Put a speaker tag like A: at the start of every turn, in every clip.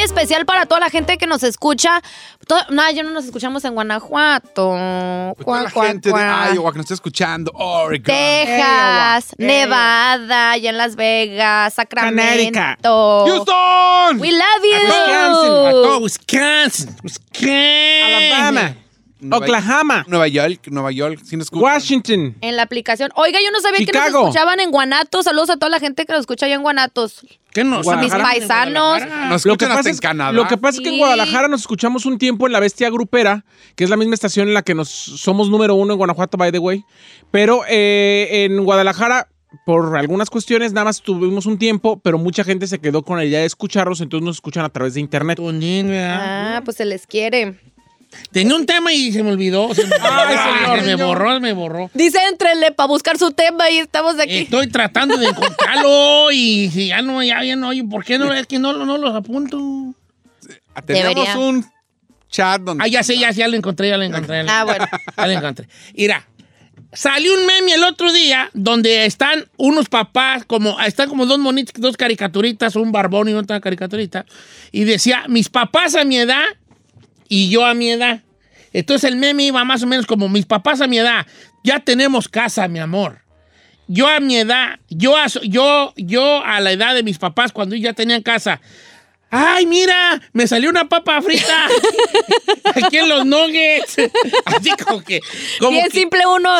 A: muy especial para toda la gente que nos escucha. To- no, yo no nos escuchamos en Guanajuato.
B: Pues toda
A: Cuá,
B: la
A: cuá,
B: gente de
A: cuá.
B: Iowa que nos está escuchando, Oregon.
A: Texas,
C: Iowa.
A: Nevada, allá en Las Vegas,
C: Connecticut.
A: Sacramento.
B: Houston.
A: We love you.
C: Wisconsin,
D: A todo Wisconsin. Wisconsin.
C: Alabama,
B: Nueva-
C: Oklahoma,
B: Nueva York, Nueva York.
C: Washington.
A: En la aplicación. Oiga, yo no sabía que nos escuchaban en Guanatos. Saludos a toda la gente que nos escucha allá en Guanatos.
D: ¿Qué nos
A: A mis paisanos.
B: Nos
C: Lo que,
B: escuchan
C: pasa
B: hasta
C: es,
B: en Canadá.
C: lo que pasa es que en. Guadalajara nos escuchamos un tiempo en la Bestia Grupera, que es la misma estación en la que nos somos número uno en Guanajuato, by the way. Pero eh, en Guadalajara, por algunas cuestiones, nada más tuvimos un tiempo, pero mucha gente se quedó con la idea de escucharlos, entonces nos escuchan a través de internet.
A: Ah, pues se les quiere.
D: Tenía un tema y se me olvidó. Se me,
C: Ay, señor.
D: se me borró, se me borró.
A: Dice, entrenle para buscar su tema y estamos aquí.
D: Estoy tratando de encontrarlo y si ya no, ya, ya no, oye, ¿por qué no? Es que no, no los apunto.
B: Tenemos
A: Debería.
B: un chat donde...
D: Ah, ya sé, ya, ya lo encontré, ya lo encontré. ya lo
A: Ah, bueno.
D: Ya lo encontré. Mira, salió un meme el otro día donde están unos papás, como están como dos monitos, dos caricaturitas, un barbón y otra caricaturita, y decía, mis papás a mi edad y yo a mi edad. Entonces el meme iba más o menos como, mis papás a mi edad, ya tenemos casa, mi amor. Yo a mi edad, yo a, yo, yo a la edad de mis papás, cuando ya tenían casa, ¡Ay, mira! Me salió una papa frita aquí en los nuggets. Así como que. Como
A: Bien
D: que-
A: simple uno.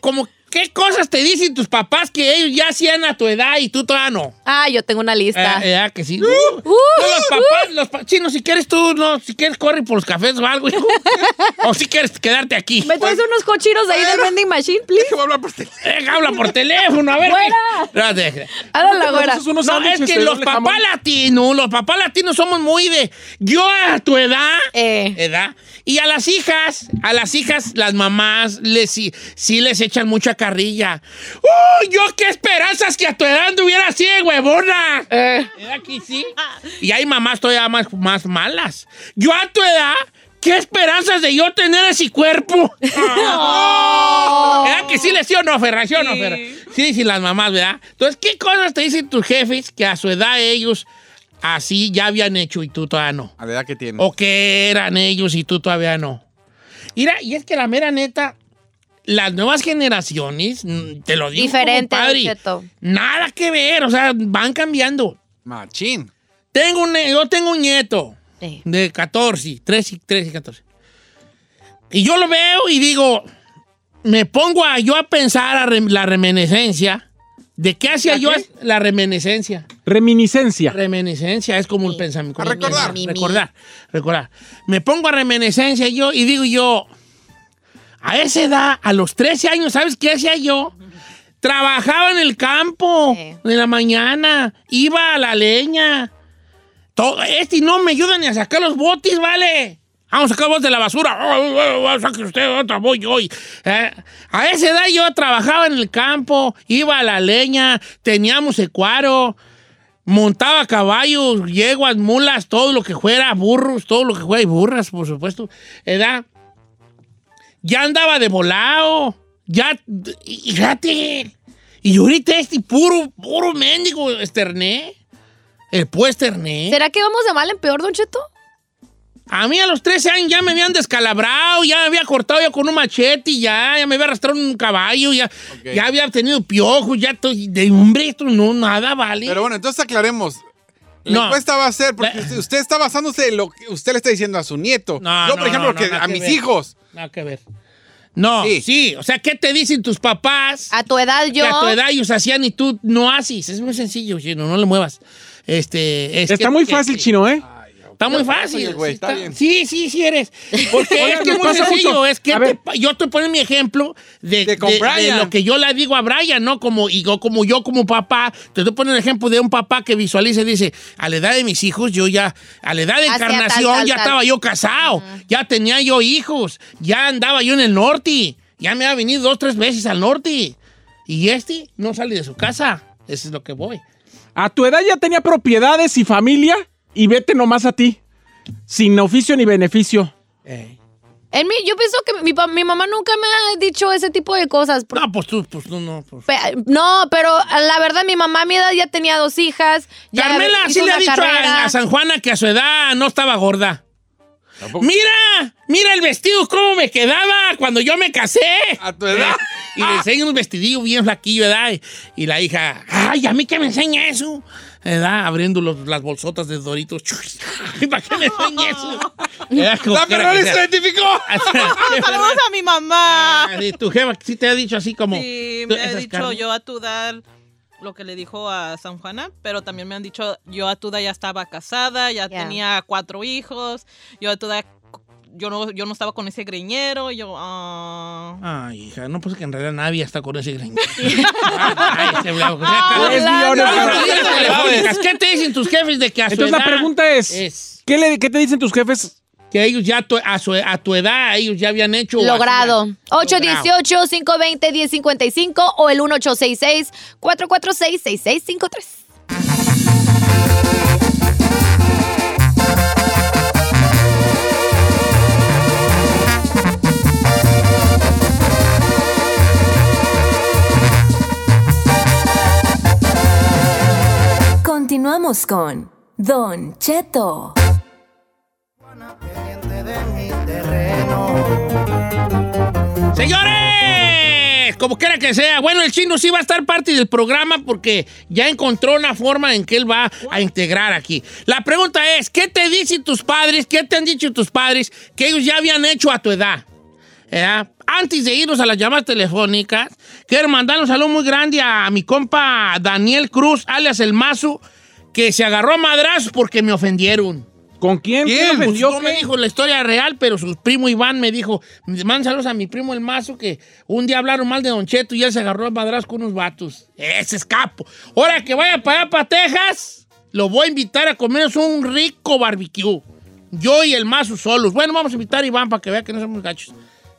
D: Como, ¿qué cosas te dicen tus papás que ellos ya hacían a tu edad y tú todavía no?
A: Ah, yo tengo una lista.
D: Eh, eh, que sí. No, los papás, los pa- sí, no, si quieres tú, no, si quieres corre por los cafés o algo. hijo. o si quieres quedarte aquí.
A: ¿Me traes unos cochinos de ahí del vending machine, please?
B: Déjame hablar por teléfono.
D: Eh, habla por teléfono, a ver.
A: ¡Fuera!
D: No,
A: la güera.
D: Es que los papás latinos, los papás latinos somos muy de. Yo a tu edad.
A: Eh.
D: ¿Edad? Y a las hijas, a las hijas, las mamás, les, sí, sí les echan mucha carrilla. ¡Oh, yo qué esperanzas que a tu edad anduviera así de huevona!
A: Eh.
D: ¿Edad que sí? Y hay mamás todavía más, más malas. Yo a tu edad, ¿qué esperanzas de yo tener ese cuerpo? ¿Verdad que sí les sí o no, Ferra? ¿Sí o no, Ferra? Sí, sí, las mamás, ¿verdad? Entonces, ¿qué cosas te dicen tus jefes que a su edad ellos así ya habían hecho y tú todavía no?
B: A la edad que tiene.
D: ¿O que eran ellos y tú todavía no? Mira, y es que la mera neta, las nuevas generaciones, mm, te lo digo
A: Diferente,
D: nada que ver, o sea, van cambiando.
B: Machín.
D: Tengo un, yo tengo un nieto de 14, 13, 13, 14. Y yo lo veo y digo, me pongo a, yo a pensar a rem- la reminiscencia. ¿De qué hacía
C: ¿La
D: yo
C: qué?
D: la reminiscencia?
C: Reminiscencia.
D: Reminiscencia es como el pensamiento.
B: A recordar.
D: Recordar, recordar. Me pongo a reminiscencia yo y digo yo, a esa edad, a los 13 años, ¿sabes qué hacía yo? Trabajaba en el campo
A: Sí.
D: en la mañana, iba a la leña. Todo, este no me ayuda ni a sacar los botes, ¿vale? Vamos a sacar los botes de la basura. Oh, oh, oh, saque usted, otra voy yo. Eh, a esa edad yo trabajaba en el campo, iba a la leña, teníamos ecuaro, montaba caballos, yeguas, mulas, todo lo que fuera, burros, todo lo que fuera, y burras, por supuesto. Edad. Ya andaba de volado. Ya, y- y fíjate. Y ahorita este puro, puro mendigo esterné. El pues esterné.
A: ¿Será que vamos de mal en peor, Don Cheto?
D: A mí a los 13 años ya me habían descalabrado, ya me había cortado ya con un machete, y ya, ya me había arrastrado un caballo, ya, ya había tenido piojos, ya estoy de hombre, esto no, nada vale.
B: Pero bueno, entonces aclaremos. La
D: No.
B: encuesta va a ser, porque
D: La-
B: usted, está basándose en lo que usted le está diciendo a su nieto.
D: No,
B: Yo,
D: no,
B: por ejemplo,
D: no,
B: que a
D: que
B: mis
D: ver.
B: hijos.
D: Nada que ver. No, sí.
B: Sí.
D: o sea, ¿qué te dicen tus papás?
A: A tu edad yo.
D: Que a tu edad ellos hacían y tú no haces. Es muy sencillo, chino, no le muevas. Este, es
C: Está
D: que-
C: muy fácil,
D: que-
C: chino, ¿eh?
D: Está muy fácil.
B: güey,
D: sí,
B: está bien.
D: sí, sí, sí eres. Porque es que es muy
C: pasa
D: sencillo.
C: mucho.
D: Es que
C: A
D: te yo estoy poniendo mi ejemplo de,
B: De
D: lo que yo le digo a Brian, ¿no? Como, y yo, como yo como papá, te estoy poniendo el ejemplo de un papá que visualiza y dice, a la edad de mis hijos, yo ya, a la edad de
A: Hacía tal,
D: encarnación,
A: tal,
D: ya
A: tal.
D: estaba yo casado, ya tenía yo hijos, ya andaba yo en el norte, ya me ha venido dos, tres veces al norte. Y este no sale de su casa. Eso es lo que voy.
C: A tu edad ya tenía propiedades y familia y vete nomás a ti. Sin oficio ni beneficio.
D: Eh.
A: En mí, yo pienso que mi, mamá nunca me ha dicho ese tipo de cosas.
D: No, pues tú, pues tú no. pues.
A: Pe- No, pero la verdad, mi mamá a mi edad ya tenía dos hijas.
D: Carmela sí le ha dicho a, a San Juana que a su edad no estaba gorda. Mira, mira el vestido, cómo me quedaba cuando yo me casé.
B: A tu edad.
D: Y le enseña un vestidillo bien flaquillo, ¿verdad? Y, y la hija, ay, ¿a mí qué me enseña eso? ¿Verdad? Abriendo los- las bolsotas de Doritos. ¿Para qué me enseña eso? ¿Verdad? Como
B: La
D: que
B: Ferrari se identificó.
E: Saludos a mi mamá.
D: Ah, ¿y tu jefa sí te ha dicho así como...
E: Sí, me ha dicho
D: carnes?
E: yo a tu edad lo que le dijo a San Juana, pero también me han dicho yo a tu edad ya estaba casada, ya
A: Ya.
E: tenía cuatro hijos, yo a tu edad yo no, yo no estaba con ese greñero, y yo, ah.
D: Ay, hija, no pues que en realidad nadie está con ese greñero. Ay, ese sea.
C: Tres millones.
D: ¿Qué te dicen tus jefes de que a su
C: Entonces la
D: edad
C: pregunta es,
D: es
C: ¿qué, le, ¿qué te dicen tus jefes?
D: que ellos ya tu- a, su- a tu edad ellos ya habían hecho
A: Logrado.
D: hacían?
A: 818-520-1055 o el 1866-446-6653.
F: Continuamos con Don Cheto.
D: Señores, como quiera que sea, bueno, el chino sí va a estar parte del programa porque ya encontró una forma en que él va a integrar aquí. La pregunta es, ¿qué te dicen tus padres, qué te han dicho tus padres que ellos ya habían hecho a tu edad? ¿Eh? Antes de irnos a las llamadas telefónicas, quiero mandar un saludo muy grande a mi compa Daniel Cruz, alias El Mazo, que se agarró a madrazos porque me ofendieron.
C: ¿Con quién?
B: ¿Quién?
C: ¿Quién
D: Pues
C: ofendió?
D: no me dijo la historia real, pero su primo Iván me dijo, manda saludos a mi primo el mazo, que un día hablaron mal de Don Cheto y él se agarró a madras con unos vatos. Ese es capo. Ahora que vaya para allá, para Texas, lo voy a invitar a comernos un rico barbecue. Yo y el mazo solos. Bueno, vamos a invitar a Iván para que vea que no somos gachos.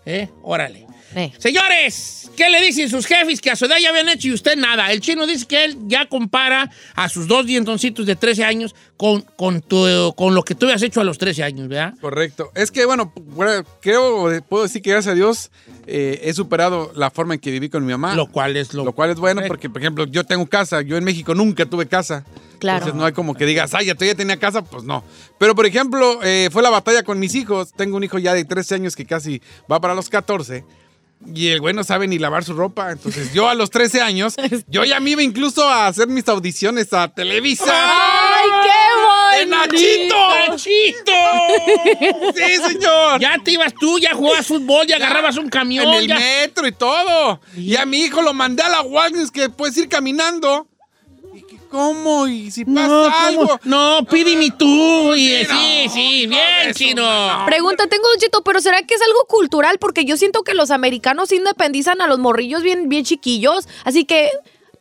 D: ¿Eh? Órale.
A: Eh.
D: Señores, ¿qué le dicen sus jefes que a su edad ya habían hecho y usted nada? El chino dice que él ya compara a sus dos dientoncitos de 13 años con, con, tu- con lo que tú habías hecho a los 13 años, ¿verdad?
B: Correcto. Es que, bueno, bueno, creo, puedo decir que gracias a Dios eh, he superado la forma en que viví con mi mamá.
D: Lo cual es lo,
B: Lo cual es bueno
D: correcto.
B: porque, por ejemplo, yo tengo casa. Yo en México nunca tuve casa.
A: Claro.
B: Entonces no hay como que digas, ay, ya tú ya tenía casa. Pues no. Pero, por ejemplo, eh, fue la batalla con mis hijos. Tengo un hijo ya de 13 años que casi va para los 14. Y el güey no sabe ni lavar su ropa. Entonces yo a los 13 años, yo ya me iba incluso a hacer mis audiciones a Televisa.
A: ¡Ay, qué
B: ¡De
A: bonito!
B: Nachito!
D: ¡Nachito!
B: Sí, señor.
D: Ya te ibas tú, ya jugabas fútbol, ya agarrabas un camión.
B: En el
D: ya-
B: metro y todo. Y a mi hijo lo mandé a la Wagner que puedes ir caminando. ¿Y que cómo? ¿Y si pasa
D: No,
B: algo?
D: No, pídeme tú. Y, sí,
B: Sí,
D: sí,
B: no,
D: bien, chino.
A: Pregunta, tengo un chito, pero ¿será que es algo cultural? Porque yo siento que los americanos independizan a los morrillos bien, bien chiquillos. Así que,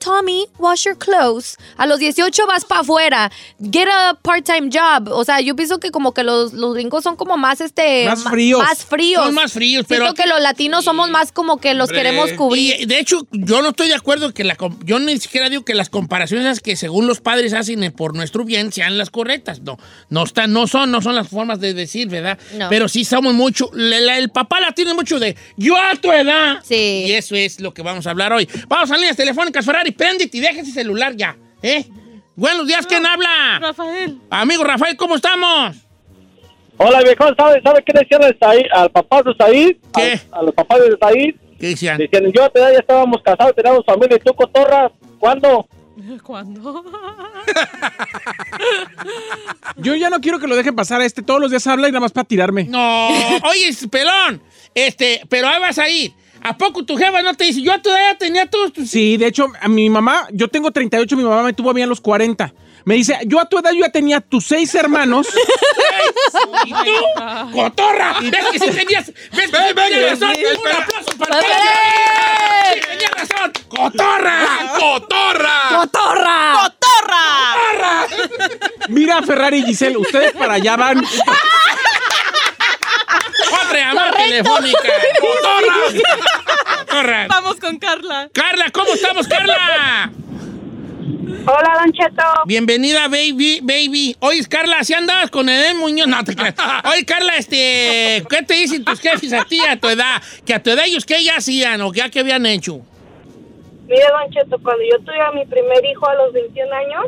A: Tommy, wash your clothes. A los 18 vas para afuera. Get a part-time job. O sea, yo pienso que como que los, los gringos son como más, este...
C: Más fríos.
A: Más fríos.
D: Son más fríos, pero
A: Siento que los latinos somos más como que los
B: Hombre.
A: queremos cubrir.
D: Y de hecho, yo no estoy de acuerdo que la yo ni siquiera digo que las comparaciones que según los padres hacen por nuestro bien sean las correctas. No, no están, no son, no son las formas de decir, ¿verdad?
A: No.
D: Pero sí somos mucho. la- la- el papá la tiene mucho de yo a tu edad.
A: Sí.
D: Y eso es lo que vamos a hablar hoy. Vamos a líneas telefónicas, Ferrari, préndete y deja ese celular ya, ¿eh? Buenos días, ¿quién habla?
E: Rafael.
D: Amigo Rafael, ¿cómo estamos?
G: Hola, viejo, ¿sabe, ¿sabe qué decían al, Said- al papá de Said?
D: ¿Qué?
G: A, a los papás de Said.
D: ¿Qué decían?
G: Decían, yo a tu edad ya estábamos casados, teníamos familia, y tú, cotorra, ¿cuándo?
E: ¿Cuándo?
C: Yo ya no quiero que lo dejen pasar a este. Todos los días habla y nada más para tirarme.
D: No, oye, pelón, este, pero ahí vas a ir. ¿A poco tu jefa no te dice, yo todavía tenía todos tus...
C: Sí, de hecho, a mi mamá, yo tengo 38, mi mamá me tuvo bien a los 40. Me dice, yo a tu edad yo ya tenía tus seis hermanos.
D: ¿Y tú? ¡Cotorra! ¿Ves que sí tenías, ves que sí
B: Ven, ven,
D: tenías razón?
B: ven, ven.
D: ¡Un aplauso para
A: ¡Ven!
D: ti! ¡Sí tenías razón! ¡Cotorra!
B: ¡Cotorra!
A: ¡Cotorra!
E: ¡Cotorra!
C: Mira, Ferrari y Giselle, ustedes para allá van.
D: ¡Otra llamada telefónica! ¡Cotorra!
E: Vamos con Carla.
D: Carla, ¿cómo estamos, Carla?
H: Hola, Don Cheto.
D: Bienvenida, baby, baby. Oye, Carla, ¿si andabas con Edén Muñoz? No, te creas. Oye, Carla, este, ¿qué te dicen tus jefes a ti a tu edad? Que a tu edad ellos qué ya hacían o ya qué habían hecho.
H: Mire, Don Cheto, cuando yo tuve a mi primer hijo a los 21 años,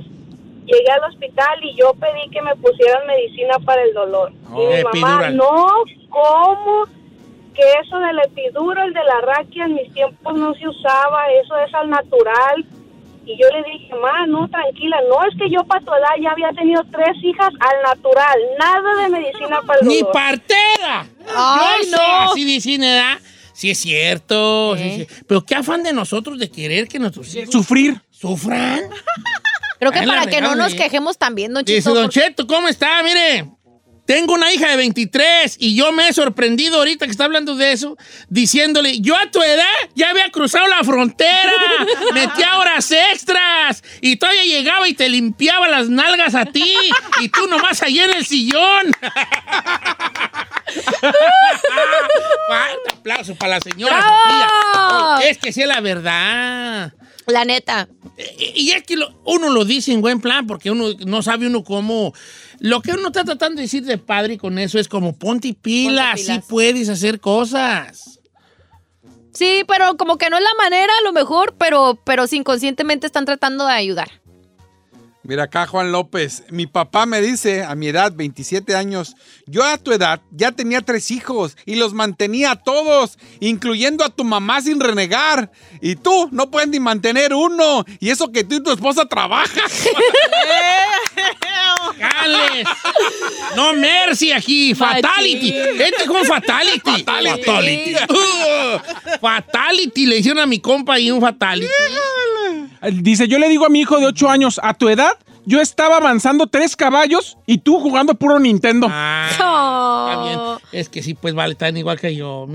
H: llegué al hospital y yo pedí que me pusieran medicina para el dolor.
D: Oh,
H: y mi mamá,
D: epidural.
H: no, ¿cómo? Que eso del epidural, de la raquia, en mis tiempos no se usaba, eso es al natural. Y yo le dije, ma, no, tranquila, no, es que yo para tu edad ya había tenido tres hijas al natural, nada de medicina para el
D: ¡Ni
H: dolor.
D: partera!
A: Ay,
D: Yo sé,
A: no.
D: así dicen, ¿verdad? Sí es cierto. sí, sí. Pero qué afán de nosotros de querer que nuestros hijos
C: Sufrir.
D: sufran.
A: Creo que para que no nos quejemos también, Don
D: Dice
A: Cheto.
D: Don
A: porque-
D: Cheto, ¿cómo está? Mire, tengo una hija de 23 y yo me he sorprendido ahorita que está hablando de eso, diciéndole, yo a tu edad ya había cruzado la frontera, metía horas extras y todavía llegaba y te limpiaba las nalgas a ti y tú nomás ahí en el sillón. Fuerte aplauso para la señora. Sofía. Es que sí es la verdad.
A: La neta.
D: Eh, Y es que lo- uno lo dice en buen plan, porque uno no sabe uno cómo. Lo que uno está tratando de decir de padre con eso es como ponte pilas,
A: Ponte
D: sí puedes hacer cosas.
A: Sí, pero como que no es la manera, a lo mejor, pero, pero inconscientemente están tratando de ayudar.
B: Mira acá, Juan López. Mi papá me dice, a mi edad, 27 años, yo a tu edad ya tenía tres hijos y los mantenía a todos, incluyendo a tu mamá sin renegar. Y tú no puedes ni mantener uno. Y eso que tú y tu esposa trabajan.
D: ¡Cales! No mercy aquí, fatality. Este con fatality. Fatality. Uh, fatality. Le hicieron a mi compa y un fatality.
C: Dice, yo le digo a mi hijo de 8 años, a tu edad, yo estaba avanzando tres caballos y tú jugando puro Nintendo.
D: Ah,
A: Oh.
D: está bien. Es que sí, pues vale, están igual que yo.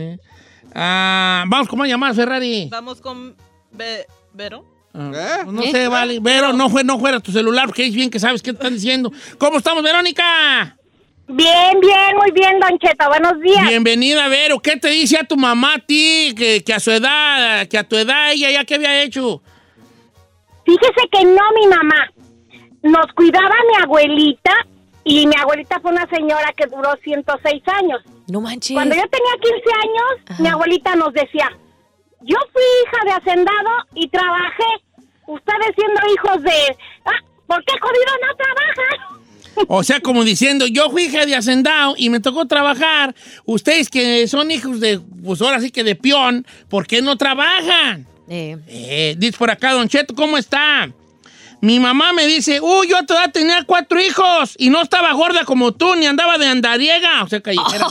D: Ah, vamos, ¿cómo llamar, Ferrari?
E: Vamos con Be- Vero.
D: Ah,
B: ¿Eh?
D: No
A: ¿Eh?
D: sé, vale. Vero, no, fue, no fuera tu celular, porque es bien que sabes qué te están diciendo. ¿Cómo estamos, Verónica?
H: Bien, bien, muy bien, Don Cheto, buenos días.
D: Bienvenida, Vero. ¿Qué te dice a tu mamá a ti? Que, que a su edad, que a tu edad ella ya qué había hecho.
H: Fíjese que no mi mamá. Nos cuidaba mi abuelita y mi abuelita fue una señora que duró 106 años.
A: No manches.
H: Cuando yo tenía 15 años,
A: Ajá.
H: mi abuelita nos decía, yo fui hija de hacendado y trabajé. Ustedes siendo hijos de... Ah, ¿Por qué jodido no trabajan?
D: O sea, como diciendo, yo fui hija de hacendado y me tocó trabajar. Ustedes que son hijos de, pues ahora sí que de peón, ¿por qué no trabajan?
A: Eh,
D: Eh, dice por acá, Don Cheto, ¿cómo está? Mi mamá me dice, uy, yo a tu edad tenía cuatro hijos y no estaba gorda como tú, ni andaba de andariega. O sea, callejera.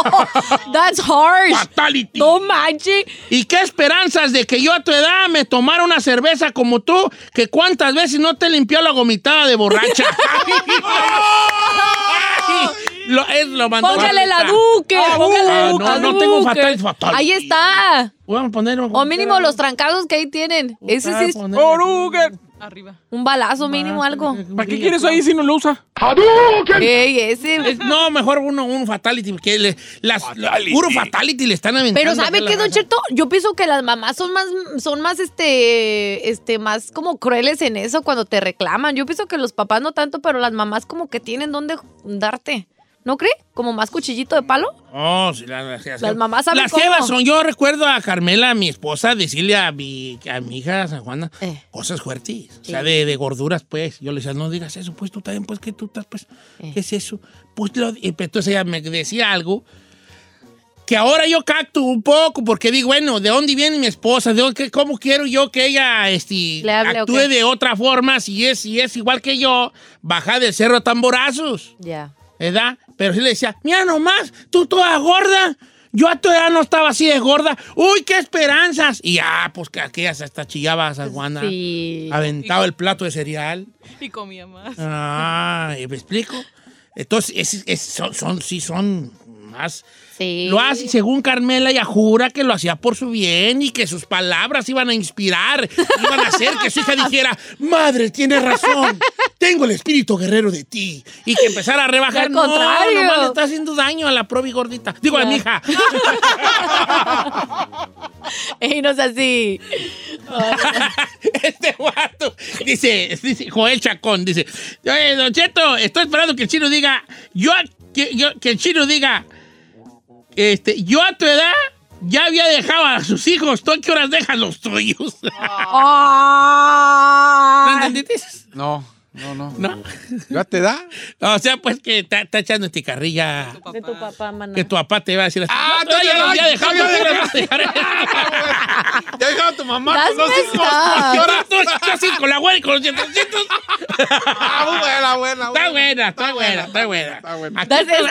A: that's harsh.
D: Fatality.
A: No manches.
D: ¿Y qué esperanzas de que yo a tu edad me tomara una cerveza como tú, que cuántas veces no te limpió la gomitada de borracha? lo, es lo mandó
A: Póngale la duque.
D: Ah,
A: póngale la
D: ah,
A: duque.
D: no, no tengo fatal, fatal.
A: Ahí está.
D: Vamos a poner
A: O mínimo los trancados que ahí tienen. Ese sí es
C: Oruga.
E: Arriba.
A: un balazo mínimo, algo.
C: ¿Para qué quieres ahí si no lo usa?
A: Ey, ese.
D: Es- no, mejor uno, un fatality, porque le, las, la- puro fatality le están aventando.
A: Pero ¿sabe qué, Don. Cheto? Yo pienso que las mamás son más, son más, este, este, más como crueles en eso cuando te reclaman. Yo pienso que los papás no tanto, pero las mamás como que tienen dónde darte. ¿No cree? Como más cuchillito de palo.
D: Oh, sí, la- las, las-
A: Las mamás saben
D: Las
A: cómo.
D: jevas son, yo recuerdo a Carmela, mi esposa, decirle a mi, a mi hija San Juana
A: Eh.
D: cosas fuertes. O sea, de, de gorduras, pues. Yo le decía, no digas eso, pues tú también, pues, que tú estás, pues,
A: Eh.
D: ¿qué es eso? Pues, lo, y entonces ella me decía algo que ahora yo cacto un poco, porque digo, bueno, ¿de dónde viene mi esposa? ¿De dónde- ¿Cómo quiero yo que ella este,
A: hable,
D: actúe de otra forma si es, si es igual que yo, baja del cerro a tamborazos?
A: Ya.
D: ¿verdad? Pero sí le decía, mira nomás, tú toda gorda. Yo a tu edad no estaba así de gorda. Uy, qué esperanzas. Y ya, pues que aquellas hasta chillaba a San Juana.
A: Sí.
D: Aventaba el plato de cereal.
E: Y comía más.
D: Ah, ¿me explico? Entonces, es- es- son, son- sí son más...
A: Sí.
D: Lo hace según Carmela, ella jura que lo hacía por su bien y que sus palabras iban a inspirar, iban a hacer que su hija dijera, madre, tienes razón, tengo el espíritu guerrero de ti. Y que empezara a rebajar.
A: Al
D: No,
A: contrario.
D: nomás le está haciendo daño a la probi gordita. Digo, a mi hija.
A: Ey, no es así.
D: este guato. Dice, dice Joel Chacón, dice, "Oye, Don Cheto, estoy esperando que el chino diga, yo, que, yo- que el chino diga, este, yo a tu edad ya había dejado a sus hijos, ¿tú a qué horas dejas los tuyos?
A: Ah.
D: ¿No entendiste?
B: No, no, no.
D: ¿No?
B: ¿Ya te da?
D: O sea, pues que está, está echando este carrilla.
A: De tu papá, maná.
D: Que tu papá te iba a decir así.
B: Ah,
D: "No,
B: tú
D: ya dejado.
B: ya
D: ¿tú
B: había
D: qué horas dejar?"
B: Ya dejaba tu mamá con dos hijos. ¿Qué hora?
D: Tú, así con la güera y con los dientecitos.
B: Ah, buena, buena.
D: Está buena, está buena, está buena.
B: Está buena.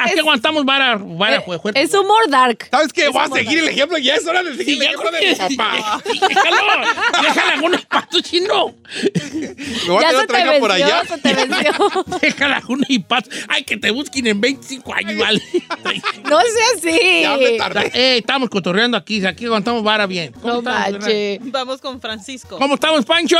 D: Aquí, aguantamos vara, vara
A: Eh,
D: fuerte.
A: es humor dark.
B: ¿Sabes qué? Voy a seguir el ejemplo. Ya es hora de seguir el
D: ya
B: ejemplo de mi papá.
D: Déjalo. Déjale algunos patos chino.
B: Me voy a
A: Ya
B: tener por
A: venció, se te venció.
D: Déjale algunos y patos. Ay, que te busquen en 25 años, vale.
A: No sea así.
B: Ya me tardé.
D: Eh, estamos cotorreando aquí. Aquí aguantamos vara bien. ¿Cómo
A: No manches.
E: Vamos con Francisco.
D: ¿Cómo estamos, Pancho?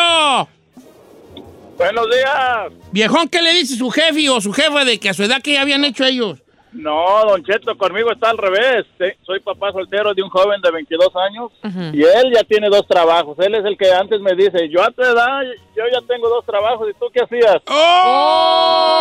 G: Buenos días.
D: Viejón, ¿qué le dice su jefe o su jefa de que a su edad que ya habían hecho ellos?
G: No, Don Cheto, conmigo está al revés. Te- Soy papá soltero de un joven de 22 años y él ya tiene dos trabajos. Él es el que antes me dice, yo a tu edad, yo ya tengo dos trabajos. ¿Y tú qué hacías?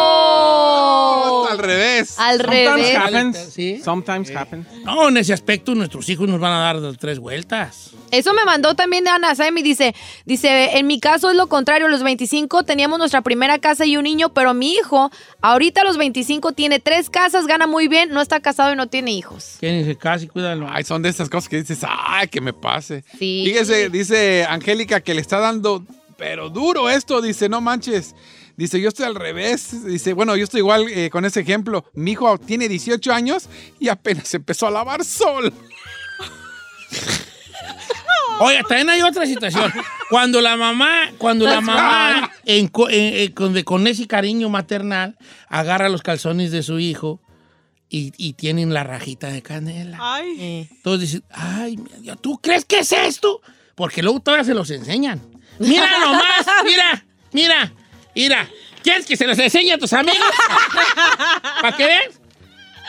A: Oh.
B: Al revés.
A: Al
C: Sometimes
A: revés.
C: happens.
D: ¿Sí?
C: Sometimes happens.
D: No, en ese aspecto nuestros hijos nos van a dar tres vueltas.
A: Eso me mandó también Ana Saimi. Dice, dice, en mi caso es lo contrario. A los 25 teníamos nuestra primera casa y un niño, pero mi hijo, ahorita a los 25 tiene tres casas, gana muy bien, no está casado y no tiene hijos.
D: Quédense casi, cuídalo.
B: Ay, son de estas cosas que dices, ay, que me pase.
A: Sí.
B: Fíjese, dice Angélica que le está dando, pero duro esto, dice, no manches. Dice, yo estoy al revés. Dice, bueno, yo estoy igual eh, con ese ejemplo. Mi hijo tiene 18 años y apenas empezó a lavar sol.
D: Oye, también hay otra situación. Cuando la mamá, cuando la mamá, en co- en- en- con, de- con ese cariño maternal, agarra los calzones de su hijo y, y tienen la rajita de canela.
E: Ay.
D: Entonces dicen, ay, mira, ¿tú crees que es esto? Porque luego todavía se los enseñan. Mira nomás, mira, mira, mira. ¿Quieres que se los enseñe a tus amigos? ¿Para qué ves?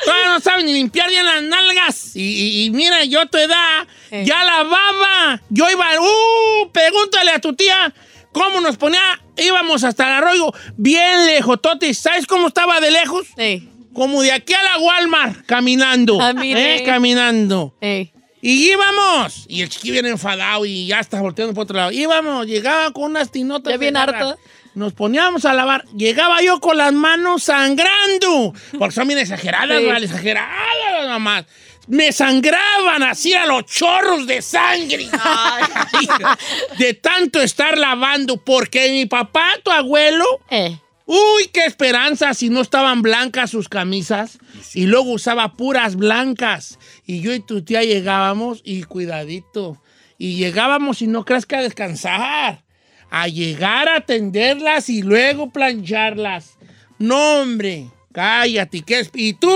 D: Todavía no saben ni limpiar bien las nalgas. Y, y- y mira, yo a tu edad
A: Eh.
D: ya lavaba. Yo iba, uh, pregúntale a tu tía cómo nos ponía. Íbamos hasta el arroyo bien lejos, Totis. ¿Sabes cómo estaba de lejos?
A: Ey,
D: Como de aquí a la Walmart, caminando.
A: Ah.
D: ¿eh? Caminando.
A: ey.
D: Y íbamos. Y el chiqui viene enfadado y ya está volteando por otro lado. Íbamos, llegaba con unas tinotas.
A: Ya bien harto.
D: Nos poníamos a lavar. Llegaba yo con las manos sangrando. Porque son bien exageradas,
A: Sí.
D: ¿vale? Exageradas las mamás. Me sangraban así a los chorros de sangre. de tanto estar lavando. Porque mi papá, tu abuelo,
A: Eh.
D: Uy, qué esperanza si no estaban blancas sus camisas y luego usaba puras blancas. Y yo y tu tía llegábamos y cuidadito. Y llegábamos y no creas que a descansar. A llegar a atenderlas y luego plancharlas. No, hombre, cállate. ¿qué es? ¿Y tú?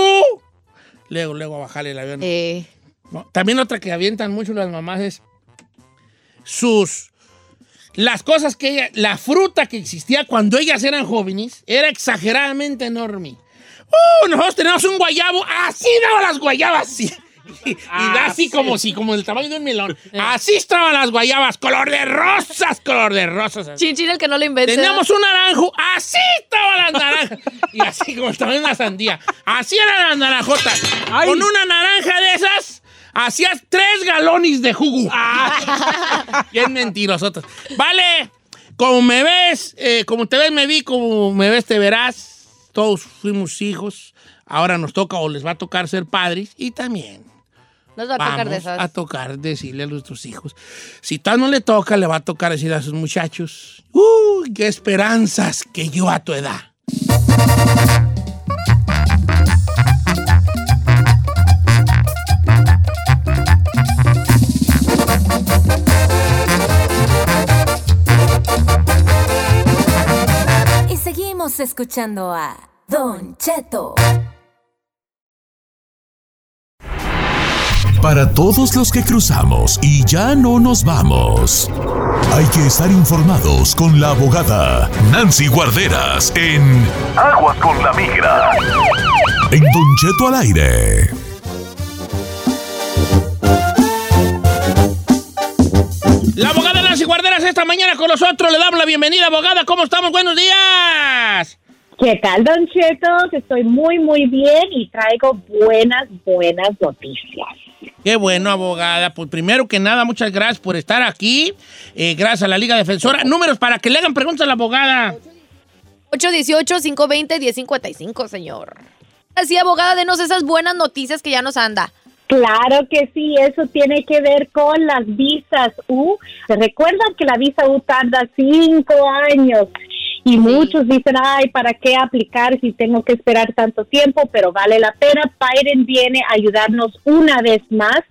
D: Luego, luego a bajarle el avión.
A: Eh.
D: No, También otra que avientan mucho las mamás es sus... Las cosas que ella... La fruta que existía cuando ellas eran jóvenes era exageradamente enorme. ¡Uh! Nosotros teníamos un guayabo. Así daban las guayabas. sí. Y, y da así como si, como el tamaño de un melón. Así estaban las guayabas. Color de rosas, color de rosas. así.
A: Chin, chin, el que no lo inventa.
D: Teníamos un naranjo, así estaban las naranjas. Y así como estaba en una sandía. Así eran las naranjotas. Con una naranja de esas, hacías tres galones de jugo. Bien mentirosotas. Vale, como me ves, eh, como te ves, me vi, como me ves, te verás. Todos fuimos hijos. Ahora nos toca o les va a tocar ser padres. Y también
A: Nos va a tocar de esas.
D: a tocar decirle a nuestros hijos. Si tal no le toca, le va a tocar decir a sus muchachos, ¡Uy, qué esperanzas que yo a tu edad!
F: Seguimos escuchando a Don Cheto.
I: Para todos los que cruzamos y ya no nos vamos. Hay que estar informados con la abogada Nancy Guarderas en Aguas con la Migra. En Don Cheto al aire.
D: La abogada Nancy Guarderas esta mañana con nosotros. Le damos la bienvenida, abogada. ¿Cómo estamos? Buenos días.
J: ¿Qué tal, Don Cheto? Estoy muy, muy bien y traigo buenas, buenas noticias.
D: Qué bueno, abogada. Pues primero que nada, muchas gracias por estar aquí. Eh, gracias a la Liga Defensora. Números para que le hagan preguntas a la abogada.
A: 818-520-1055, señor. Así, abogada, denos esas buenas noticias que ya nos anda.
J: Claro que sí, eso tiene que ver con las visas U. ¿Se recuerdan que la visa U tarda cinco años? Y muchos dicen, ay, ¿para qué aplicar si tengo que esperar tanto tiempo? Pero vale la pena. Biden viene a ayudarnos una vez más.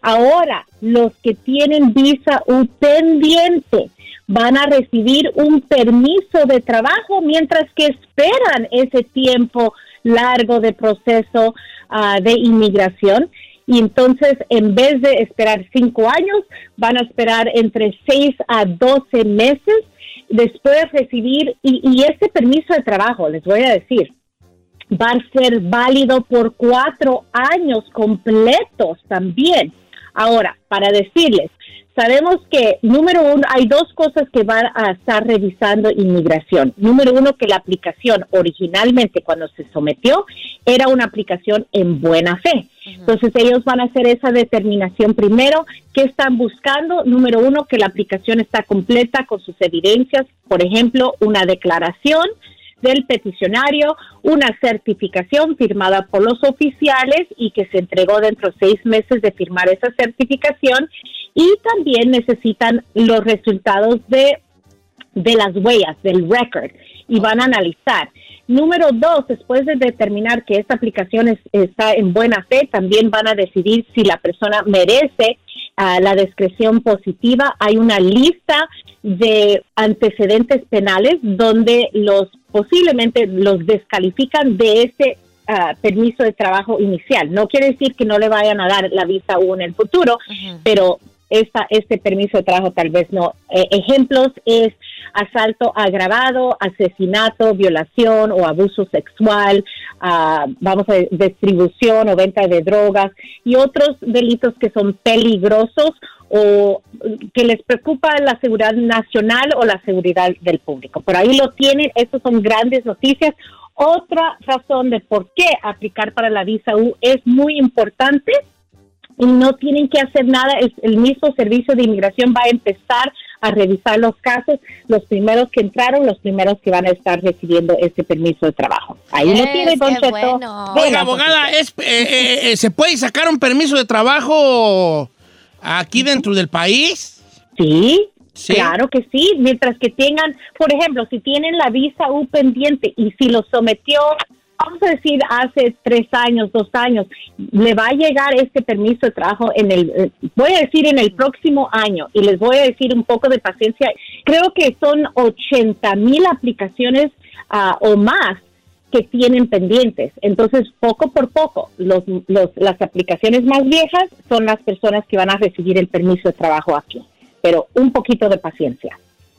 J: Ahora, los que tienen visa U pendiente van a recibir un permiso de trabajo mientras que esperan ese tiempo largo de proceso ah, de inmigración. Y entonces, en vez de esperar cinco años, van a esperar entre seis a doce meses después de recibir, y, y este permiso de trabajo, les voy a decir, va a ser válido por cuatro años completos también. Ahora, para decirles, sabemos que, número uno, hay dos cosas que van a estar revisando inmigración. Número uno, que la aplicación originalmente cuando se sometió era una aplicación en buena fe. Entonces ellos van a hacer esa determinación primero. ¿Qué están buscando? Número uno, que la aplicación está completa con sus evidencias, por ejemplo, una declaración del peticionario, una certificación firmada por los oficiales y que se entregó dentro de seis meses de firmar esa certificación y también necesitan los resultados de, de las huellas, del record y van a analizar. Número dos, después de determinar que esta aplicación es- está en buena fe, también van a decidir si la persona merece ah, la descripción positiva. Hay una lista de antecedentes penales donde los posiblemente los descalifican de ese ah, permiso de trabajo inicial. No quiere decir que no le vayan a dar la visa U en el futuro, pero esta, este permiso de trabajo tal vez no. Eh, ejemplos es asalto agravado, asesinato, violación o abuso sexual, ah, vamos a distribución o venta de drogas y otros delitos que son peligrosos o que les preocupa la seguridad nacional o la seguridad del público. Por ahí lo tienen, estas son grandes noticias. Otra razón de por qué aplicar para la visa U es muy importante y no tienen que hacer nada. Es el mismo servicio de inmigración va a empezar a revisar los casos, los primeros que entraron, los primeros que van a estar recibiendo este permiso de trabajo. Ahí lo
A: Yes,
J: tiene, Don Cheto.
A: bueno.
D: Oiga, abogada, es, eh, eh, eh, ¿se puede sacar un permiso de trabajo aquí dentro del país?
J: Sí,
D: Sí.
J: claro que sí. Mientras que tengan, por ejemplo, si tienen la visa U pendiente y si lo sometió, vamos a decir, hace tres años, dos años, le va a llegar este permiso de trabajo en el, eh, voy a decir en el próximo año y les voy a decir un poco de paciencia. Creo que son 80 mil aplicaciones ah, o más que tienen pendientes. Entonces, poco por poco, los, los- las aplicaciones más viejas son las personas que van a recibir el permiso de trabajo aquí. Pero un poquito de paciencia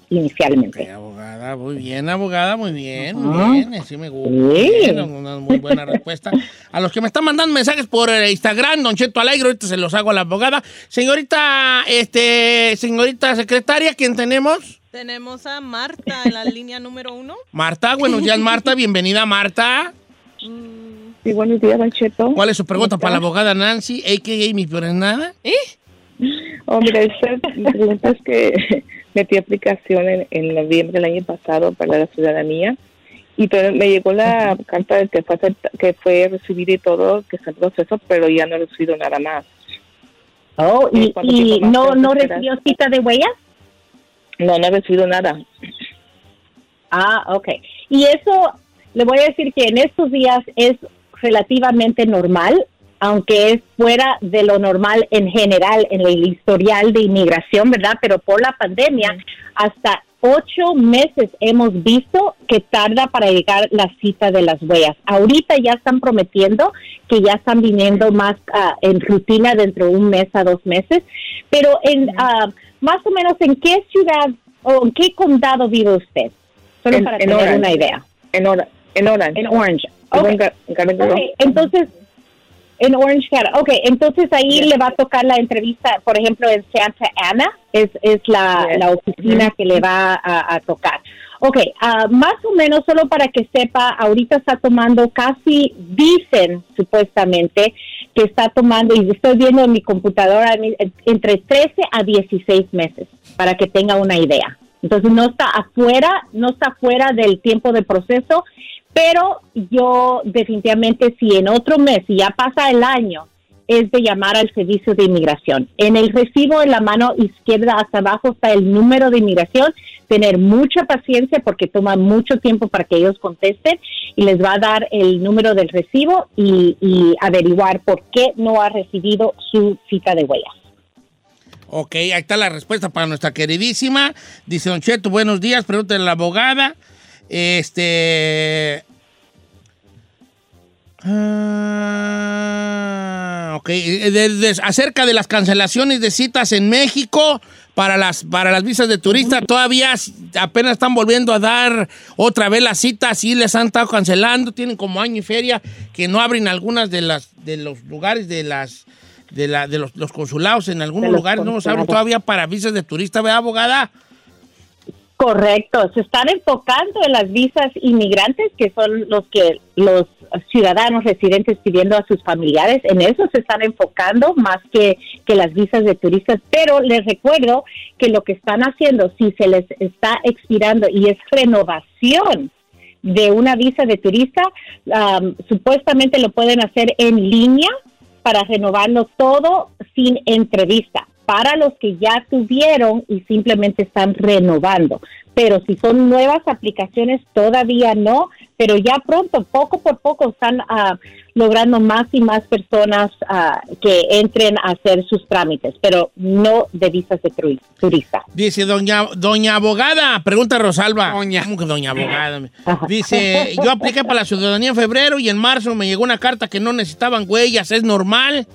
J: inicialmente.
D: Ok, abogada, muy bien, abogada, muy bien, muy bien. Así me gusta. Bien, una muy buena respuesta. A los que me están mandando mensajes por eh, Instagram, Don Cheto Alegre, ahorita se los hago a la abogada. Señorita, este, señorita secretaria, ¿quién tenemos?
E: Tenemos a Marta en la línea número uno.
D: Marta, buenos días, Marta. Bienvenida, Marta.
K: Sí, buenos días, Don Cheto.
D: ¿Cuál es su pregunta para la abogada Nancy, a.k.a. mi nada?
K: Oh, mira, esta pregunta es que metí aplicación en, en noviembre del año pasado para la ciudadanía y pero me llegó la carta de que fue, que fue recibida y todo, que está en proceso, pero ya no he recibido nada más.
J: Oh, y,
K: ¿Cuánto
J: y no, no recibió cita de huellas.
K: No, no he recibido nada.
J: Ah, ok. Y eso, le voy a decir que en estos días es relativamente normal, aunque es fuera de lo normal en general en el historial de inmigración, ¿verdad? Pero por la pandemia, hasta ocho meses hemos visto que tarda para llegar la cita de las huellas. Ahorita ya están prometiendo que ya están viniendo más ah, en rutina dentro de un mes a dos meses, pero en ah, más o menos en qué ciudad o en qué condado vive usted, solo
K: En-
J: para
K: en
J: tener
K: Orange.
J: una idea.
K: En, Ora- en Orange.
J: En Orange.
K: En Gar- Garden Grove.
J: Ok, entonces, en Orange County. Ok, entonces ahí le va a tocar la entrevista, por ejemplo, en Santa Ana, es, es la,
K: Yes.
J: la oficina que le va a, a tocar. Ok, ah, más o menos, solo para que sepa, ahorita está tomando casi, dicen supuestamente, que está tomando, y estoy viendo en mi computadora, entre 13 a 16 meses, para que tenga una idea. Entonces no está afuera, no está fuera del tiempo de proceso, pero yo definitivamente si en otro mes, si ya pasa el año, es de llamar al servicio de inmigración. En el recibo en la mano izquierda hasta abajo está el número de inmigración. Tener mucha paciencia porque toma mucho tiempo para que ellos contesten y les va a dar el número del recibo y, averiguar por qué no ha recibido su cita de huellas.
D: Ok, ahí está la respuesta para nuestra queridísima. Dice Don Cheto, buenos días, pregúntale a la abogada. Este. Ah, ok, eh, de- de- acerca de las cancelaciones de citas en México para las, para las visas de turista, todavía apenas están volviendo a dar otra vez las citas y les han estado cancelando. Tienen como año y feria que no abren algunas de las de los lugares de las de, la, de los, los consulados en algunos lugares no los abren todavía para visas de turista, ¿verdad, abogada?
J: Correcto, se están enfocando en las visas inmigrantes, que son los que los ciudadanos residentes pidiendo a sus familiares, en eso se están enfocando más que, que las visas de turistas, pero les recuerdo que lo que están haciendo, si se les está expirando y es renovación de una visa de turista, am, supuestamente lo pueden hacer en línea para renovarlo todo sin entrevista. Para los que ya tuvieron y simplemente están renovando. Pero si son nuevas aplicaciones, todavía no. Pero ya pronto, poco por poco, están ah, logrando más y más personas ah, que entren a hacer sus trámites, pero no de visas de turi- turista.
D: Dice doña, doña abogada, pregunta Rosalba. ¿Cómo que doña abogada? Dice, yo apliqué para la ciudadanía en febrero y en marzo me llegó una carta que no necesitaban huellas, ¿es normal?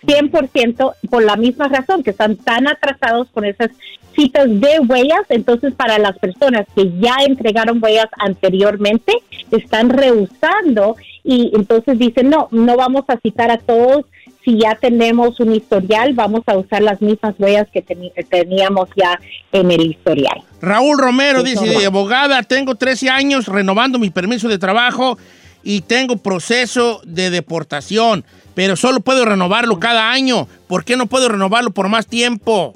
J: Sí, 100% por la misma razón, que están tan atrasados con esas citas de huellas, entonces para las personas que ya entregaron huellas anteriormente, están rehusando y entonces dicen, no, no vamos a citar a todos. Si ya tenemos un historial, vamos a usar las mismas huellas que teníamos ya en el historial.
D: Raúl Romero dice, abogada, tengo 13 años renovando mi permiso de trabajo y tengo proceso de deportación, pero solo puedo renovarlo cada año. ¿Por qué no puedo renovarlo por más tiempo?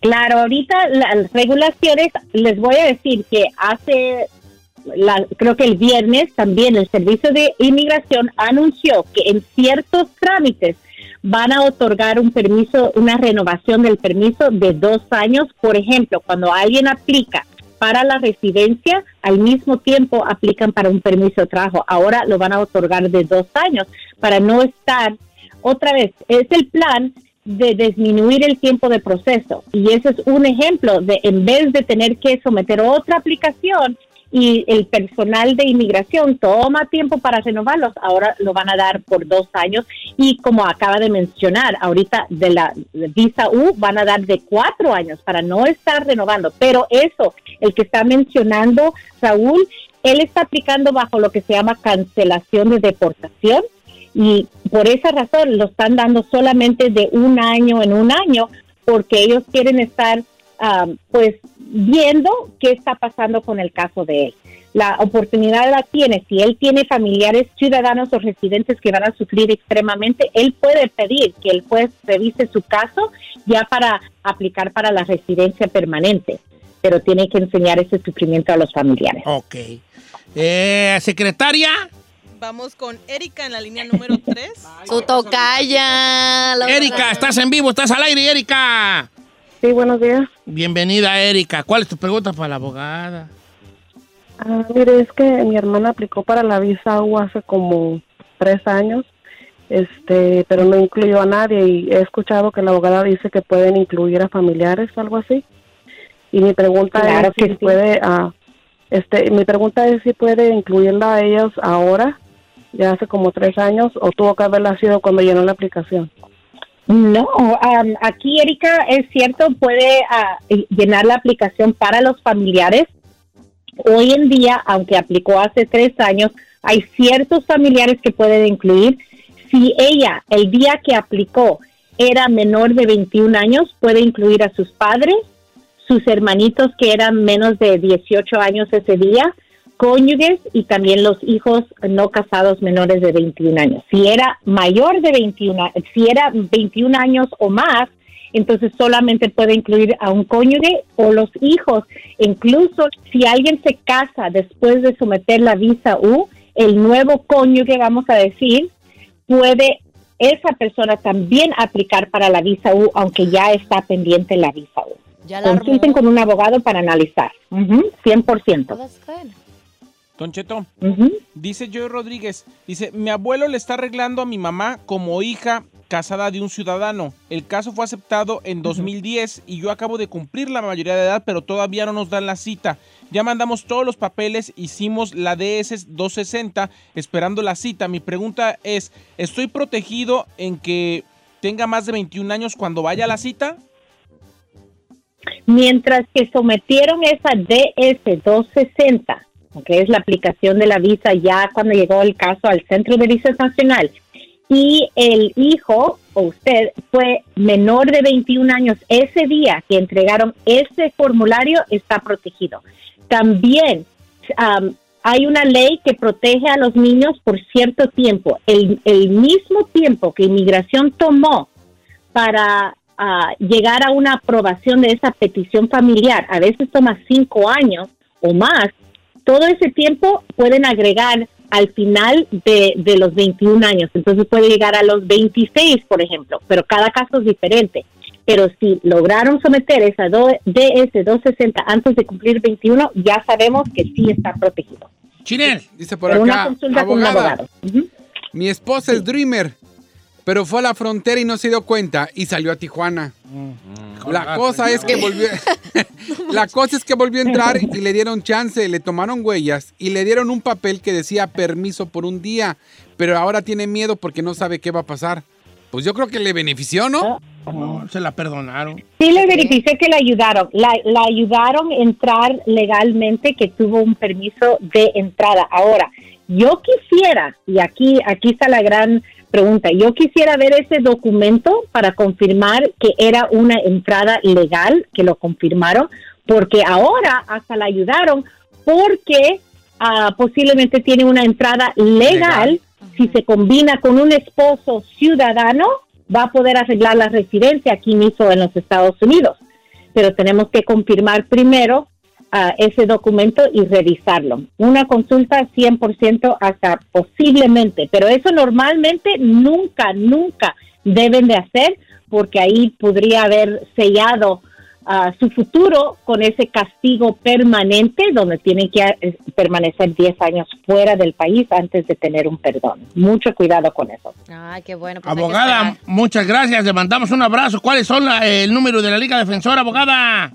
J: Claro, ahorita las regulaciones, les voy a decir que hace, la- creo que el viernes también el Servicio de Inmigración anunció que en ciertos trámites van a otorgar un permiso, una renovación del permiso de dos años. Por ejemplo, cuando alguien aplica para la residencia, al mismo tiempo aplican para un permiso de trabajo. Ahora lo van a otorgar de dos años para no estar otra vez, es el plan de disminuir el tiempo de proceso. Y ese es un ejemplo de en vez de tener que someter otra aplicación y el personal de inmigración toma tiempo para renovarlos, ahora lo van a dar por dos años. Y como acaba de mencionar, ahorita de la visa U van a dar de cuatro años para no estar renovando. Pero eso, el que está mencionando Raúl, él está aplicando bajo lo que se llama cancelación de deportación y por esa razón lo están dando solamente de un año en un año porque ellos quieren estar ah, pues viendo qué está pasando con el caso de él. La oportunidad la tiene, si él tiene familiares ciudadanos o residentes que van a sufrir extremadamente, él puede pedir que el juez revise su caso ya para aplicar para la residencia permanente, pero tiene que enseñar ese sufrimiento a los familiares.
D: Ok. Eh, secretaria.
E: Vamos con Erika en la línea número 3.
A: Su tocaya.
D: Erika, estás en vivo, estás al aire, Erika.
K: Sí, buenos días.
D: Bienvenida, Erika. ¿Cuál es tu pregunta para la abogada?
K: Ah, mire, es que mi hermana aplicó para la visa U hace como tres años
L: este, pero no incluyó a nadie y he escuchado que la abogada dice que pueden incluir a familiares o algo así. Y mi pregunta
J: Claro
L: es
J: que
L: si
J: sí.
L: puede, ah, este, mi pregunta es si puede incluirla a ellos ahora, ya hace como tres años, o tuvo que haberla sido cuando llenó la aplicación.
J: No, am, aquí Erika es cierto, puede ah, llenar la aplicación para los familiares. Hoy en día, aunque aplicó hace tres años, hay ciertos familiares que pueden incluir. Si ella, el día que aplicó, era menor de 21 años, puede incluir a sus padres, sus hermanitos que eran menos de 18 años ese día, cónyuges y también los hijos no casados menores de 21 años. Si era mayor de 21, a- si era 21 años o más, entonces solamente puede incluir a un cónyuge o los hijos. Incluso si alguien se casa después de someter la visa U, el nuevo cónyuge, vamos a decir, puede esa persona también aplicar para la visa U, aunque ya está pendiente la visa U. Consulten con un abogado para analizar. Ujú, 100%.
C: Don Cheto, dice Joy Rodríguez, dice, mi abuelo le está arreglando a mi mamá como hija casada de un ciudadano. El caso fue aceptado en 2010 y yo acabo de cumplir la mayoría de edad, pero todavía no nos dan la cita. Ya mandamos todos los papeles, hicimos la DS 260 esperando la cita. Mi pregunta es, ¿estoy protegido en que tenga más de 21 años cuando vaya a la cita?
J: Mientras que sometieron esa DS-260, que es la aplicación de la visa ya cuando llegó el caso al Centro de Visas Nacional, y el hijo o usted fue menor de 21 años ese día que entregaron ese formulario, está protegido. También am, hay una ley que protege a los niños por cierto tiempo. El, el mismo tiempo que inmigración tomó para ah, llegar a una aprobación de esa petición familiar, a veces toma cinco años o más, todo ese tiempo pueden agregar al final de, de los 21 años. Entonces puede llegar a los 26, por ejemplo, pero cada caso es diferente. Pero si lograron someter esa do- DS-260 antes de cumplir 21, ya sabemos que sí está protegido.
D: Chinel.
B: Dice por
J: Pero una
B: acá,
J: consulta con un
B: abogada,
J: abogado.
B: mi esposa es Dreamer, pero fue a la frontera y no se dio cuenta y salió a Tijuana. La cosa es que volvió, la cosa es que volvió a entrar y le dieron chance, le tomaron huellas y le dieron un papel que decía permiso por un día, pero ahora tiene miedo porque no sabe qué va a pasar. Pues yo creo que le benefició, ¿no?
D: No, se la perdonaron.
J: Sí, le verifiqué que la ayudaron. La, la ayudaron a entrar legalmente, que tuvo un permiso de entrada. Ahora, yo quisiera, y aquí, aquí está la gran pregunta, yo quisiera ver ese documento para confirmar que era una entrada legal, que lo confirmaron, porque ahora hasta la ayudaron porque ah, posiblemente tiene una entrada legal. Si se combina con un esposo ciudadano, va a poder arreglar la residencia aquí mismo en los Estados Unidos. Pero tenemos que confirmar primero ah, ese documento y revisarlo. Una consulta 100% hasta posiblemente, pero eso normalmente nunca, nunca deben de hacer porque ahí podría haber sellado ah, su futuro con ese castigo permanente donde tienen que eh, permanecer 10 años fuera del país antes de tener un perdón. Mucho cuidado con eso.
A: Ay, qué bueno. pues
D: Abogada, muchas gracias. Le mandamos un abrazo. ¿Cuáles son la- el número de la Liga Defensora, abogada?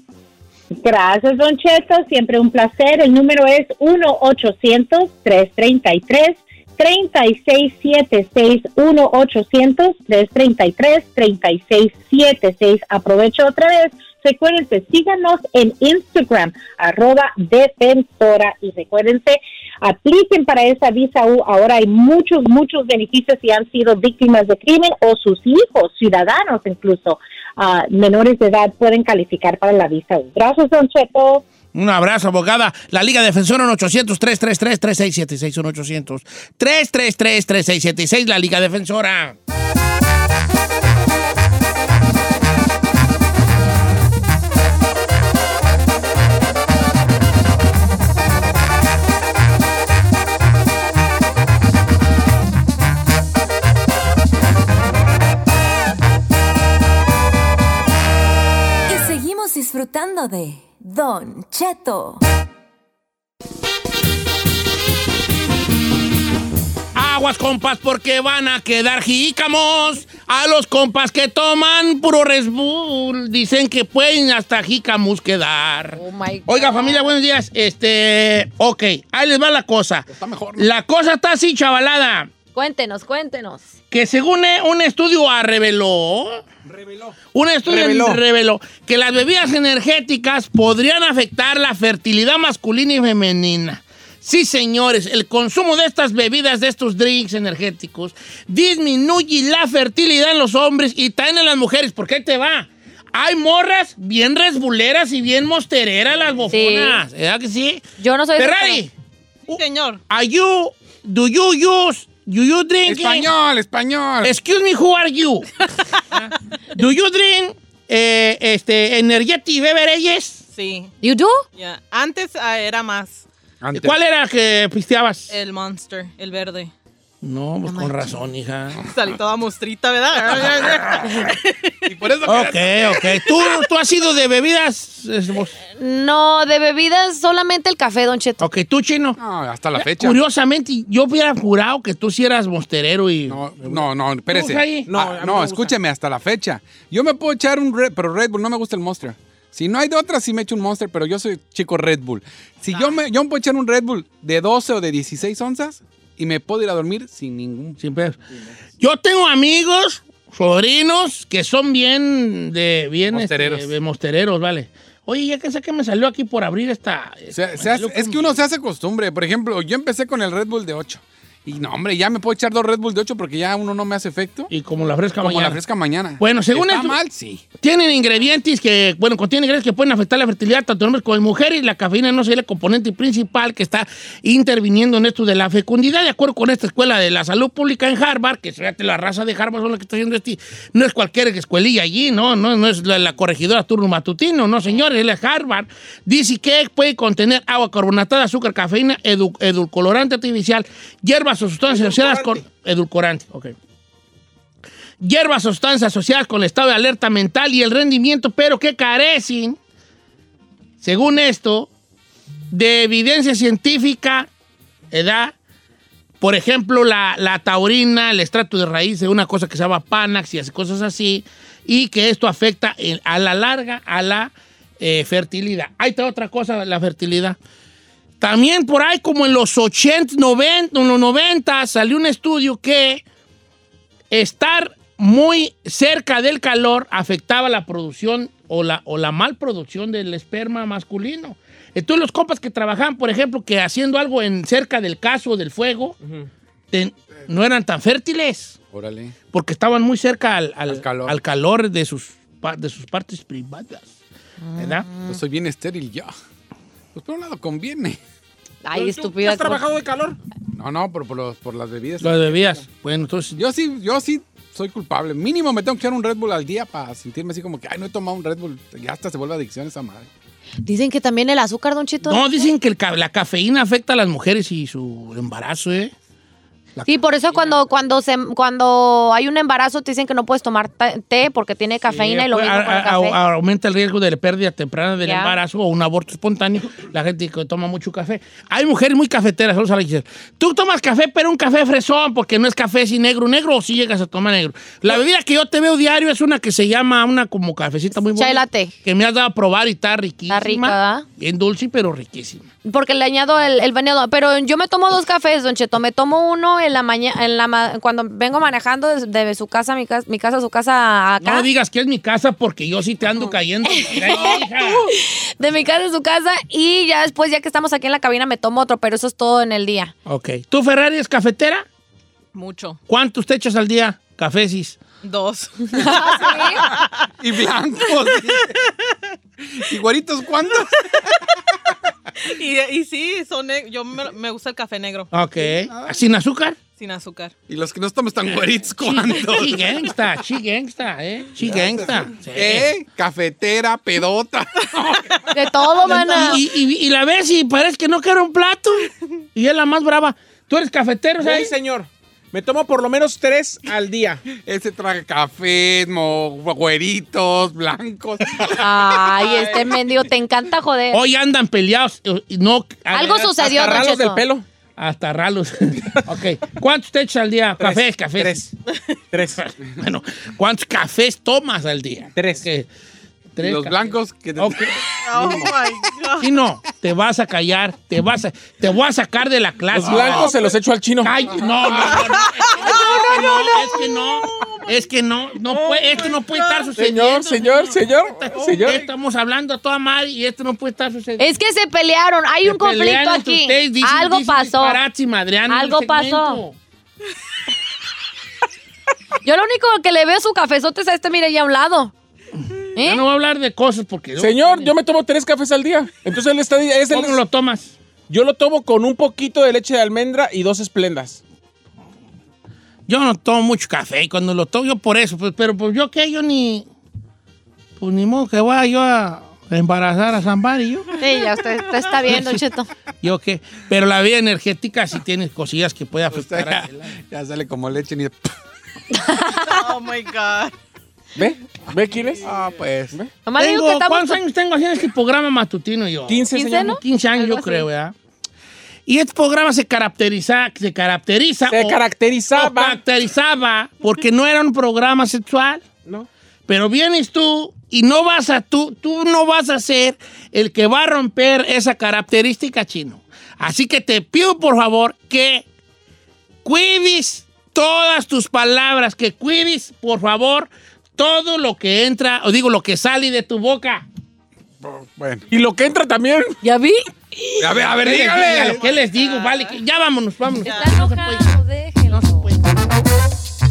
J: Gracias, Don Cheto. Siempre un placer. El número es 1-800-333-3676. 1-800-333-3676. Aprovecho otra vez. Recuérdense, síganos en Instagram, arroba defensora. Y recuérdense, apliquen para esa visa U. Ahora hay muchos, muchos beneficios si han sido víctimas de crimen o sus hijos, ciudadanos incluso, menores de edad, pueden calificar para la visa. Gracias, Don Cheto.
D: Un abrazo, abogada. La Liga Defensora 1-800-333-3676. 1-800-333-3676. La Liga Defensora.
F: Disfrutando de Don Cheto.
D: Aguas, compas, porque van a quedar jícamos. A los compas que toman puro Red Bull, dicen que pueden hasta jícamos quedar.
A: Oh my God.
D: Oiga, familia, buenos días. Este, ok, ahí les va la cosa.
B: Está mejor.
D: La cosa está así, chavalada.
A: Cuéntenos, cuéntenos.
D: Que según eh, un estudio ah, reveló. Un estudio
C: Reveló.
D: reveló. que las bebidas energéticas podrían afectar la fertilidad masculina y femenina. Sí, señores, el consumo de estas bebidas, de estos drinks energéticos, disminuye la fertilidad en los hombres y también en las mujeres. ¿Por qué te va? Hay morras bien resbuleras y bien mostereras las bofonas. ¿Verdad que sí?
A: Yo no soy
D: Ferrari,
E: Sí, señor.
D: are you, do you use, do you drink?
B: Español, español.
D: Excuse me, who are you? Do you drink eh, este, energetic beverages?
E: Sí.
A: You do?
E: ya. Antes ah, era más.
B: Antes.
D: ¿Cuál era el que pisteabas?
E: El Monster, el verde.
D: No, pues con razón, hija.
E: Salí toda mostrita, ¿verdad?
B: Y por eso
D: Ok, ok. ¿Tú, tú has sido de bebidas?
A: No, de bebidas solamente el café, Don Cheto.
D: Ok, tú, chino.
B: No, hasta la fecha.
D: Curiosamente, yo hubiera jurado que tú sí eras monsterero y.
B: No, no, no, espérese.
C: No,
B: Ah, no,
C: gusta.
B: escúcheme, hasta la fecha. Yo me puedo echar un Red, pero Red Bull, no me gusta el Monster. Si no hay de otra, sí me echo un Monster, pero yo soy chico Red Bull. Si yo, me, yo me puedo echar un Red Bull de 12 o de 16 onzas y me puedo ir a dormir sin ningún...
D: Sin. Yo tengo amigos, sobrinos, que son bien de bien
B: Mostereros.
D: este, de mostereros, vale. Oye, ya que sé que me salió aquí por abrir esta.
B: Se- se hace- es que uno se hace costumbre. Por ejemplo, yo empecé con el Red Bull de 8. Y no, hombre, ya me puedo echar dos Red Bull de 8 porque ya uno no me hace efecto.
D: Y como la fresca
B: Como
D: mañana.
B: la fresca mañana.
D: Bueno, según
B: ¿Está
D: esto-
B: mal? Sí.
D: Tienen ingredientes que, bueno, contienen ingredientes que pueden afectar la fertilidad tanto en hombres como en mujeres. La cafeína no es el componente principal que está interviniendo en esto de la fecundidad. De acuerdo con esta escuela de la salud pública en Harvard, que fíjate, la raza de Harvard son los que está haciendo este. No es cualquier escuelilla allí, no, no, no es la, la corregidora turno matutino, no, señores, es la Harvard. Dice que puede contener agua carbonatada, azúcar, cafeína, edu- edulcorante artificial, hierbas o sustancias asociadas con. Edulcorante, ok hierbas o sustancias asociadas con el estado de alerta mental y el rendimiento, pero que carecen, según esto, de evidencia científica, edad. Por ejemplo, la, la taurina, el estrato de raíz de una cosa que se llama Panax y cosas así, y que esto afecta a la larga a la eh, fertilidad. Hay otra cosa, la fertilidad. También por ahí, como en los 80, 90, en los 90, salió un estudio que estar muy cerca del calor afectaba la producción o la, o la mal producción del esperma masculino. Entonces los compas que trabajaban, por ejemplo, que haciendo algo en cerca del caso o del fuego, ten- no eran tan fértiles
B: Órale.
D: porque estaban muy cerca al, al-
B: Al calor.
D: al calor de, sus, pa- de sus partes privadas. ¿Verdad?
B: Yo soy bien estéril ya. Pues por un lado conviene.
A: Ay,
C: ¿Tú- tú
A: estúpida.
C: ¿Has trabajado de calor?
B: No, no, pero por, los- por las bebidas.
D: Lo bebías. Bueno, entonces.
B: Yo sí, yo sí soy culpable. Mínimo me tengo que echar un Red Bull al día para sentirme así como que, ay, no he tomado un Red Bull. Ya hasta se vuelve adicción esa madre.
A: Dicen que también el azúcar, Don Cheto.
D: No, dicen que el ca- la cafeína afecta a las mujeres y su embarazo, ¿eh?
A: Sí, por eso cuando, cuando, se, cuando hay un embarazo te dicen que no puedes tomar té porque tiene cafeína y lo
D: Pues,
A: mismo
D: a-
A: con el café.
D: a- aumenta el riesgo de la pérdida temprana del embarazo o un aborto espontáneo. La gente que toma mucho café. Hay mujeres muy cafeteras, a decir. Tú tomas café, pero un café fresón, porque no es café así negro, negro, o si llegas a tomar negro. La bebida que yo te veo diario es una que se llama una como cafecita muy buena.
A: Chai latte.
D: Que me has dado a probar y está riquísima.
A: Está rica, ¿verdad?
D: Bien dulce, pero riquísima.
A: Porque le añado el, el veneno. Pero yo me tomo dos cafés, Don Cheto. Me tomo uno en la mañana, en la ma- cuando vengo manejando desde de su casa, a mi casa, mi casa, a su casa acá.
D: No digas que es mi casa porque yo sí te ando cayendo.
A: De mi casa a su casa. Y ya después, ya que estamos aquí en la cabina, me tomo otro. Pero eso es todo en el día.
D: ok. ¿Tú, Ferrari, es cafetera?
E: Mucho.
D: ¿Cuántos te echas al día? Cafesis.
E: Dos.
B: Y blancos. ¿Y güeritos cuántos?
E: y, y sí, son yo me, me gusta el café negro.
D: Ok. ¿Sin azúcar?
E: Sin azúcar.
B: Y los que no estamos tan güeritos cuántos.
D: Sí, gangsta, sí, gangsta, ¿eh? Sí, gangsta. Sí.
B: ¿Eh? Cafetera, pedota.
A: De todo, mana.
D: Y, y- y la ves y parece que no quiere un plato. Y es la más brava. ¿Tú eres cafetero,
C: Sí,
D: sabes?
C: señor. Me tomo por lo menos tres al día.
B: Ese traga cafés, mo- güeritos, blancos.
A: Ay, este mendigo, te encanta joder.
D: Hoy andan peleados. eh, No,
A: Algo sucedió,
C: Hasta ralos del pelo.
D: Hasta ralos. ok. ¿Cuántos te echas al día? Cafés, cafés.
C: Tres.
D: bueno, ¿cuántos cafés tomas al día?
C: Tres.
D: Tres
B: Los blancos que te-
D: Ok.
E: Oh my God.
D: Si no, te vas a callar, te vas a, te voy a sacar de la clase.
C: Los blancos se los echo al chino.
D: Ay, no, no, no, no, no, no, es que no, es que no, no puede, esto no puede estar sucediendo.
C: Señor, señor, señor, señor.
D: Estamos hablando a toda madre y esto no puede estar sucediendo.
A: Es que se pelearon. Hay
D: Se
A: un conflicto aquí.
D: ustedes, dicen-
A: Algo
D: dicen
A: pasó. Algo pasó. Yo lo único que le veo su cafezote es a este, mire, ya a un lado. ¿Eh?
D: Ya no voy a hablar de cosas porque...
C: Señor, yo me tomo tres cafés al día. Entonces él está... Es el-
D: ¿Cómo lo tomas?
C: Yo lo tomo con un poquito de leche de almendra y dos esplendas.
D: Yo no tomo mucho café y cuando lo tomo yo por eso, pues, pero pues yo qué, yo ni... Pues ni modo que vaya yo a embarazar a Zambari, yo.
A: Sí, ya usted, usted está viendo, Cheto.
D: Yo qué. Pero la vida energética sí tiene cosillas que puede
B: Usted
D: afectar.
B: ya,
D: a-
B: ya sale como leche ni...
E: Oh my God.
C: ¿Ve? ¿Ve quién es?
B: Ah, pues.
D: Tengo-
A: que estamos...
D: ¿Cuántos años tengo haciendo este programa matutino yo?
C: 15,
A: 15,
C: señor.
A: ¿no?
D: 15 años,
A: Algo
D: yo creo. ¿verdad? Y este programa se caracteriza, se caracteriza,
C: Se
D: o-
C: caracterizaba.
D: caracterizaba porque no era un programa sexual.
C: No.
D: Pero vienes tú y no vas a tú, tú no vas a ser el que va a romper esa característica chino. Así que te pido por favor que cuides todas tus palabras, que cuides por favor todo lo que entra, o digo lo que sale de tu boca.
B: Bueno.
C: Y lo que entra también.
A: ¿Ya vi?
B: A ver, a ver, dígame.
D: ¿Qué les digo? Vale, que- ya vámonos, vámonos.
A: Está
D: No se puede. No se puede.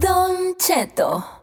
F: Don Cheto.